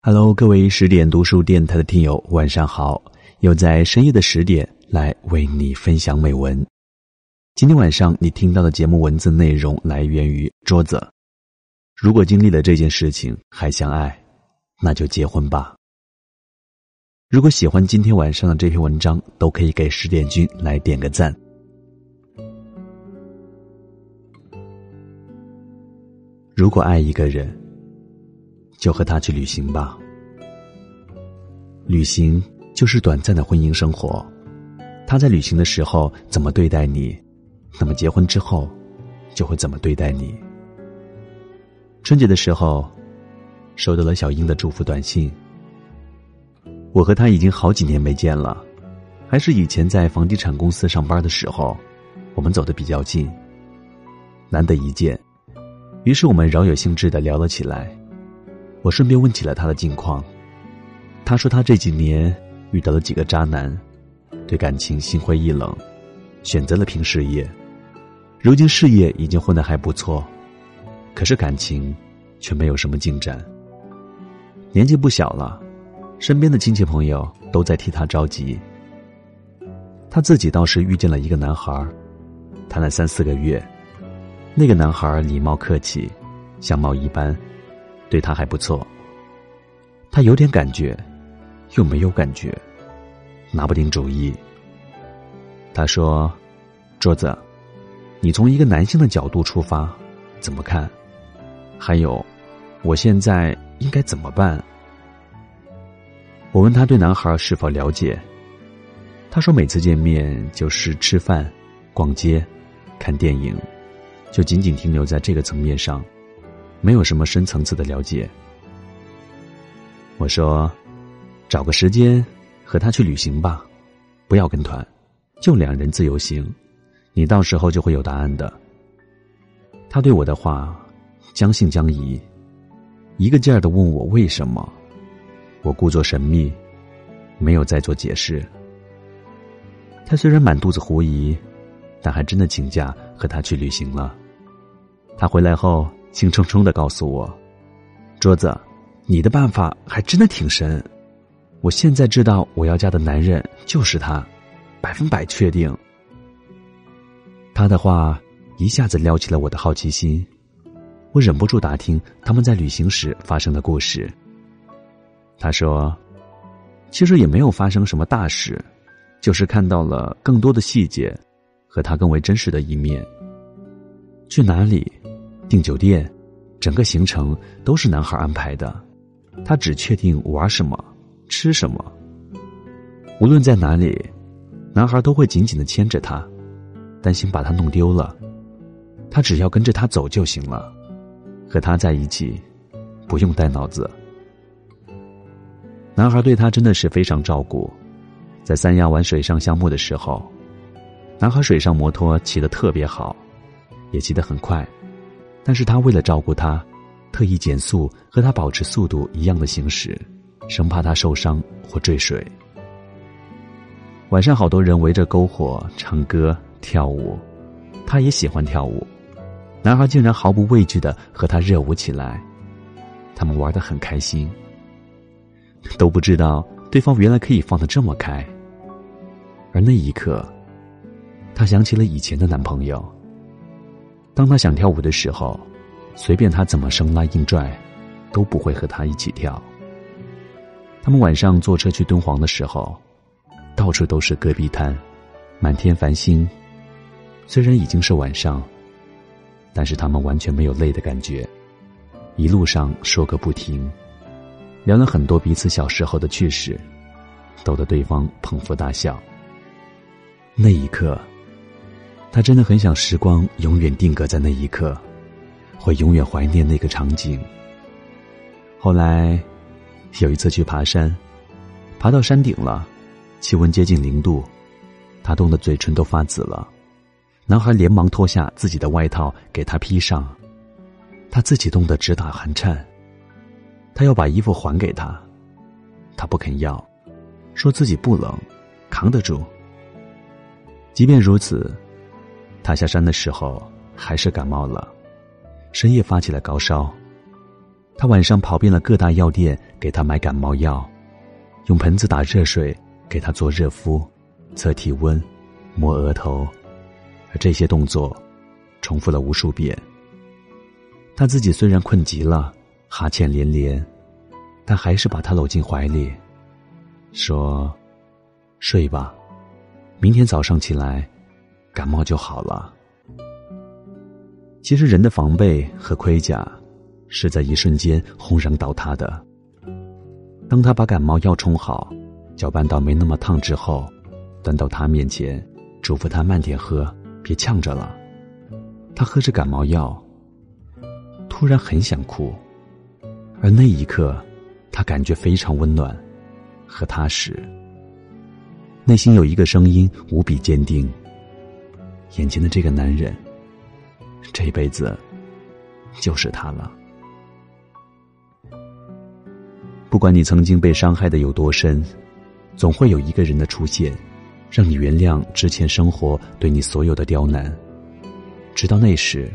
Hello，各位十点读书电台的听友，晚上好！又在深夜的十点来为你分享美文。今天晚上你听到的节目文字内容来源于桌子。如果经历了这件事情还相爱，那就结婚吧。如果喜欢今天晚上的这篇文章，都可以给十点君来点个赞。如果爱一个人，就和他去旅行吧。旅行就是短暂的婚姻生活，他在旅行的时候怎么对待你，那么结婚之后就会怎么对待你。春节的时候，收到了小英的祝福短信。我和他已经好几年没见了，还是以前在房地产公司上班的时候，我们走的比较近，难得一见，于是我们饶有兴致的聊了起来。我顺便问起了他的近况，他说他这几年遇到了几个渣男，对感情心灰意冷，选择了拼事业。如今事业已经混得还不错，可是感情却没有什么进展。年纪不小了，身边的亲戚朋友都在替他着急。他自己倒是遇见了一个男孩，谈了三四个月，那个男孩礼貌客气，相貌一般。对他还不错，他有点感觉，又没有感觉，拿不定主意。他说：“桌子，你从一个男性的角度出发，怎么看？还有，我现在应该怎么办？”我问他对男孩是否了解，他说每次见面就是吃饭、逛街、看电影，就仅仅停留在这个层面上。没有什么深层次的了解。我说，找个时间和他去旅行吧，不要跟团，就两人自由行，你到时候就会有答案的。他对我的话将信将疑，一个劲儿的问我为什么，我故作神秘，没有再做解释。他虽然满肚子狐疑，但还真的请假和他去旅行了。他回来后。兴冲冲的告诉我：“桌子，你的办法还真的挺神。我现在知道我要嫁的男人就是他，百分百确定。”他的话一下子撩起了我的好奇心，我忍不住打听他们在旅行时发生的故事。他说：“其实也没有发生什么大事，就是看到了更多的细节，和他更为真实的一面。去哪里？”订酒店，整个行程都是男孩安排的，他只确定玩什么、吃什么。无论在哪里，男孩都会紧紧的牵着她，担心把她弄丢了。他只要跟着他走就行了，和他在一起，不用带脑子。男孩对她真的是非常照顾，在三亚玩水上项目的时候，男孩水上摩托骑得特别好，也骑得很快。但是他为了照顾她，特意减速和她保持速度一样的行驶，生怕她受伤或坠水。晚上好多人围着篝火唱歌跳舞，他也喜欢跳舞，男孩竟然毫不畏惧的和他热舞起来，他们玩的很开心，都不知道对方原来可以放得这么开。而那一刻，他想起了以前的男朋友。当他想跳舞的时候，随便他怎么生拉硬拽，都不会和他一起跳。他们晚上坐车去敦煌的时候，到处都是戈壁滩，满天繁星。虽然已经是晚上，但是他们完全没有累的感觉，一路上说个不停，聊了很多彼此小时候的趣事，逗得对方捧腹大笑。那一刻。他真的很想时光永远定格在那一刻，会永远怀念那个场景。后来，有一次去爬山，爬到山顶了，气温接近零度，他冻得嘴唇都发紫了。男孩连忙脱下自己的外套给他披上，他自己冻得直打寒颤。他要把衣服还给他，他不肯要，说自己不冷，扛得住。即便如此。他下山的时候还是感冒了，深夜发起了高烧。他晚上跑遍了各大药店给他买感冒药，用盆子打热水给他做热敷、测体温、摸额头，而这些动作重复了无数遍。他自己虽然困极了，哈欠连连，但还是把他搂进怀里，说：“睡吧，明天早上起来，感冒就好了。”其实人的防备和盔甲，是在一瞬间轰然倒塌的。当他把感冒药冲好，搅拌到没那么烫之后，端到他面前，嘱咐他慢点喝，别呛着了。他喝着感冒药，突然很想哭，而那一刻，他感觉非常温暖和踏实。内心有一个声音无比坚定：眼前的这个男人。这辈子就是他了。不管你曾经被伤害的有多深，总会有一个人的出现，让你原谅之前生活对你所有的刁难。直到那时，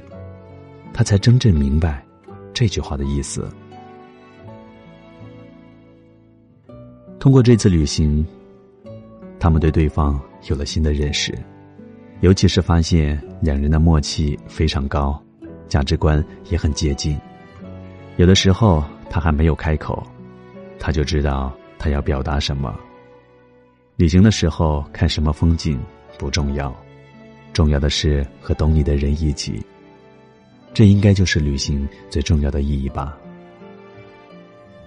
他才真正明白这句话的意思。通过这次旅行，他们对对方有了新的认识。尤其是发现两人的默契非常高，价值观也很接近。有的时候他还没有开口，他就知道他要表达什么。旅行的时候看什么风景不重要，重要的是和懂你的人一起。这应该就是旅行最重要的意义吧。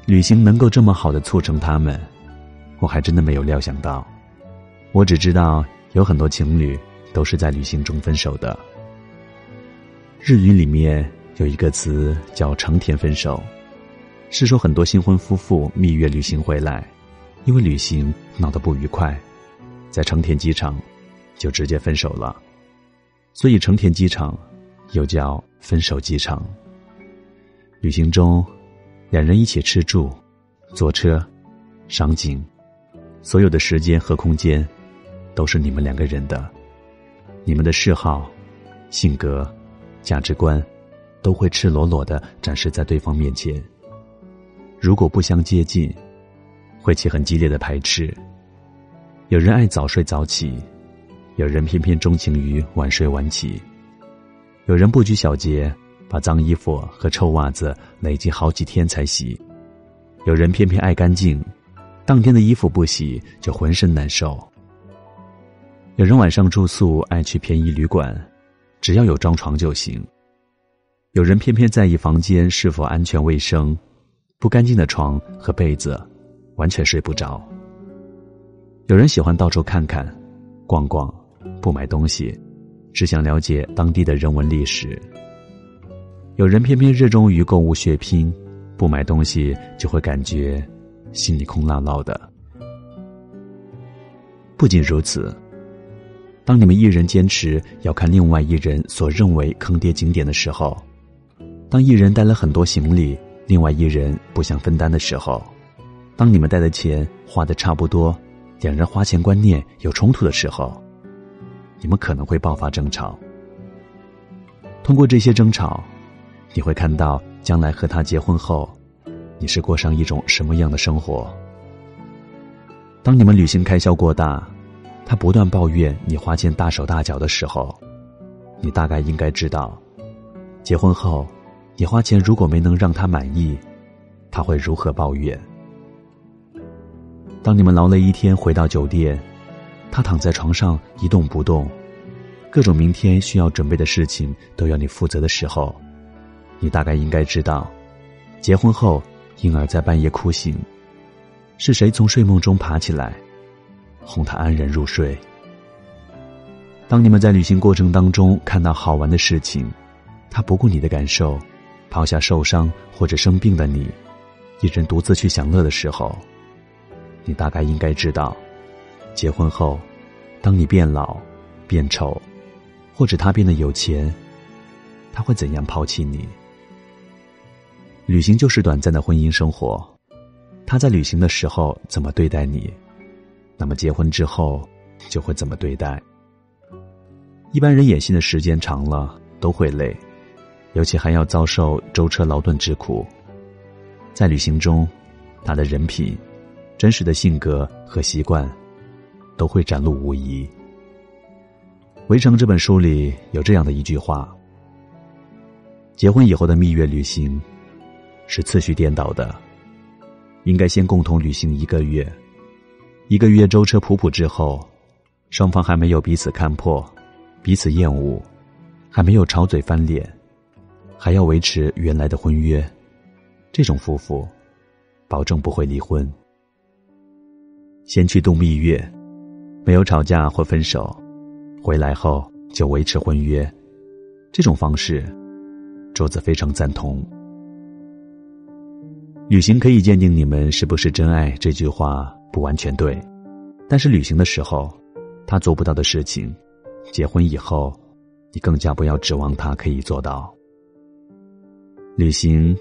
旅行能够这么好的促成他们，我还真的没有料想到。我只知道有很多情侣。都是在旅行中分手的。日语里面有一个词叫“成田分手”，是说很多新婚夫妇蜜月旅行回来，因为旅行闹得不愉快，在成田机场就直接分手了。所以成田机场又叫分手机场。旅行中，两人一起吃住、坐车、赏景，所有的时间和空间都是你们两个人的。你们的嗜好、性格、价值观，都会赤裸裸的展示在对方面前。如果不相接近，会起很激烈的排斥。有人爱早睡早起，有人偏偏钟情于晚睡晚起。有人不拘小节，把脏衣服和臭袜子累积好几天才洗。有人偏偏爱干净，当天的衣服不洗就浑身难受。有人晚上住宿爱去便宜旅馆，只要有张床就行。有人偏偏在意房间是否安全卫生，不干净的床和被子，完全睡不着。有人喜欢到处看看、逛逛，不买东西，只想了解当地的人文历史。有人偏偏热衷于购物血拼，不买东西就会感觉心里空落落的。不仅如此。当你们一人坚持要看另外一人所认为坑爹景点的时候，当一人带了很多行李，另外一人不想分担的时候，当你们带的钱花的差不多，两人花钱观念有冲突的时候，你们可能会爆发争吵。通过这些争吵，你会看到将来和他结婚后，你是过上一种什么样的生活。当你们旅行开销过大。他不断抱怨你花钱大手大脚的时候，你大概应该知道，结婚后，你花钱如果没能让他满意，他会如何抱怨。当你们劳累一天回到酒店，他躺在床上一动不动，各种明天需要准备的事情都要你负责的时候，你大概应该知道，结婚后婴儿在半夜哭醒，是谁从睡梦中爬起来？哄他安然入睡。当你们在旅行过程当中看到好玩的事情，他不顾你的感受，抛下受伤或者生病的你，一人独自去享乐的时候，你大概应该知道，结婚后，当你变老、变丑，或者他变得有钱，他会怎样抛弃你？旅行就是短暂的婚姻生活，他在旅行的时候怎么对待你？那么结婚之后就会怎么对待？一般人演戏的时间长了都会累，尤其还要遭受舟车劳顿之苦。在旅行中，他的人品、真实的性格和习惯，都会展露无遗。《围城》这本书里有这样的一句话：“结婚以后的蜜月旅行，是次序颠倒的，应该先共同旅行一个月，一个月舟车仆仆之后，双方还没有彼此看破、彼此厌恶，还没有吵嘴翻脸，还要维持原来的婚约。”这种夫妇，保证不会离婚。先去度蜜月，没有吵架或分手，回来后就维持婚约。这种方式，桌子非常赞同。旅行可以鉴定你们是不是真爱，这句话不完全对。但是旅行的时候，他做不到的事情，结婚以后，你更加不要指望他可以做到。旅行。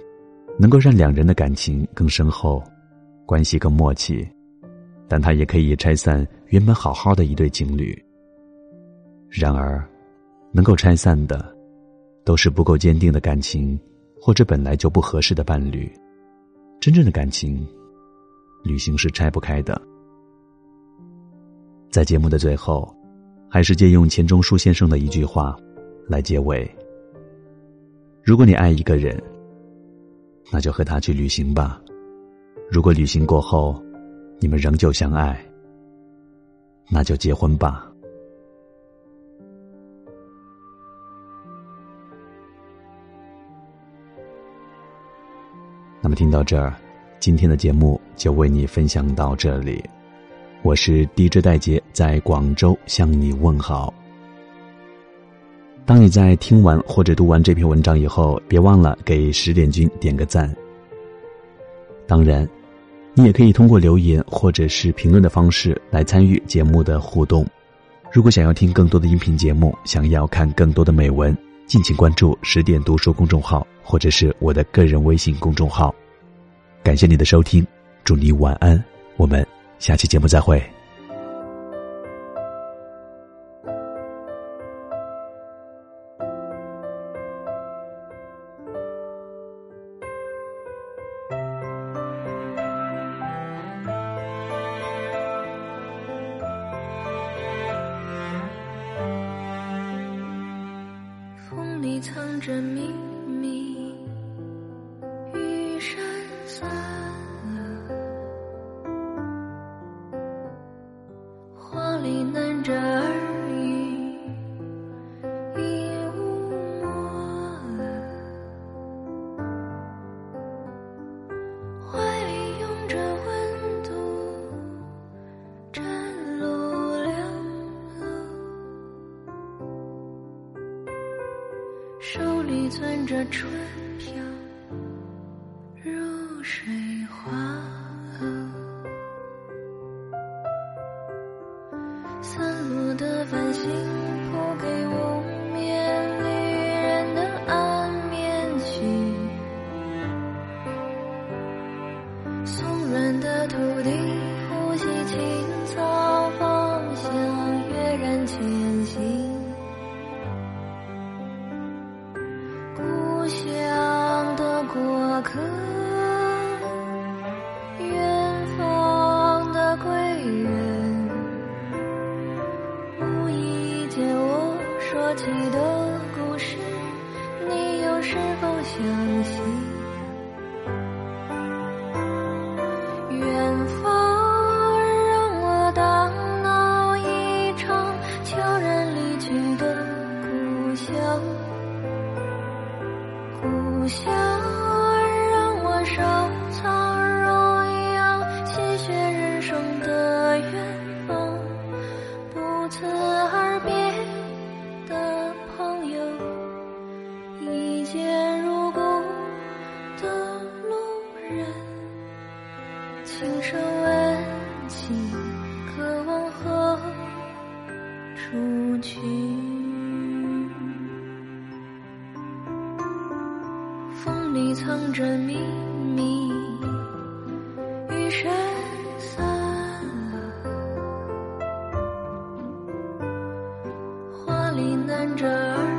能够让两人的感情更深厚，关系更默契，但它也可以拆散原本好好的一对情侣。然而，能够拆散的，都是不够坚定的感情，或者本来就不合适的伴侣。真正的感情，旅行是拆不开的。在节目的最后，还是借用钱钟书先生的一句话来结尾：如果你爱一个人。那就和他去旅行吧。如果旅行过后，你们仍旧相爱，那就结婚吧。那么听到这儿，今天的节目就为你分享到这里。我是 DJ 戴杰，在广州向你问好。当你在听完或者读完这篇文章以后，别忘了给十点君点个赞。当然，你也可以通过留言或者是评论的方式来参与节目的互动。如果想要听更多的音频节目，想要看更多的美文，敬请关注十点读书公众号或者是我的个人微信公众号。感谢你的收听，祝你晚安，我们下期节目再会。风里藏着秘手里攥着春飘入水花，过的里难着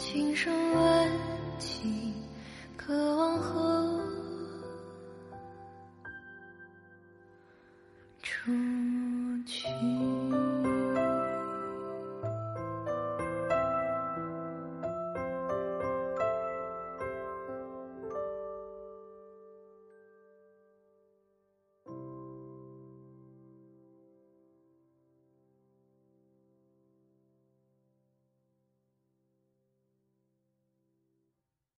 轻声问起，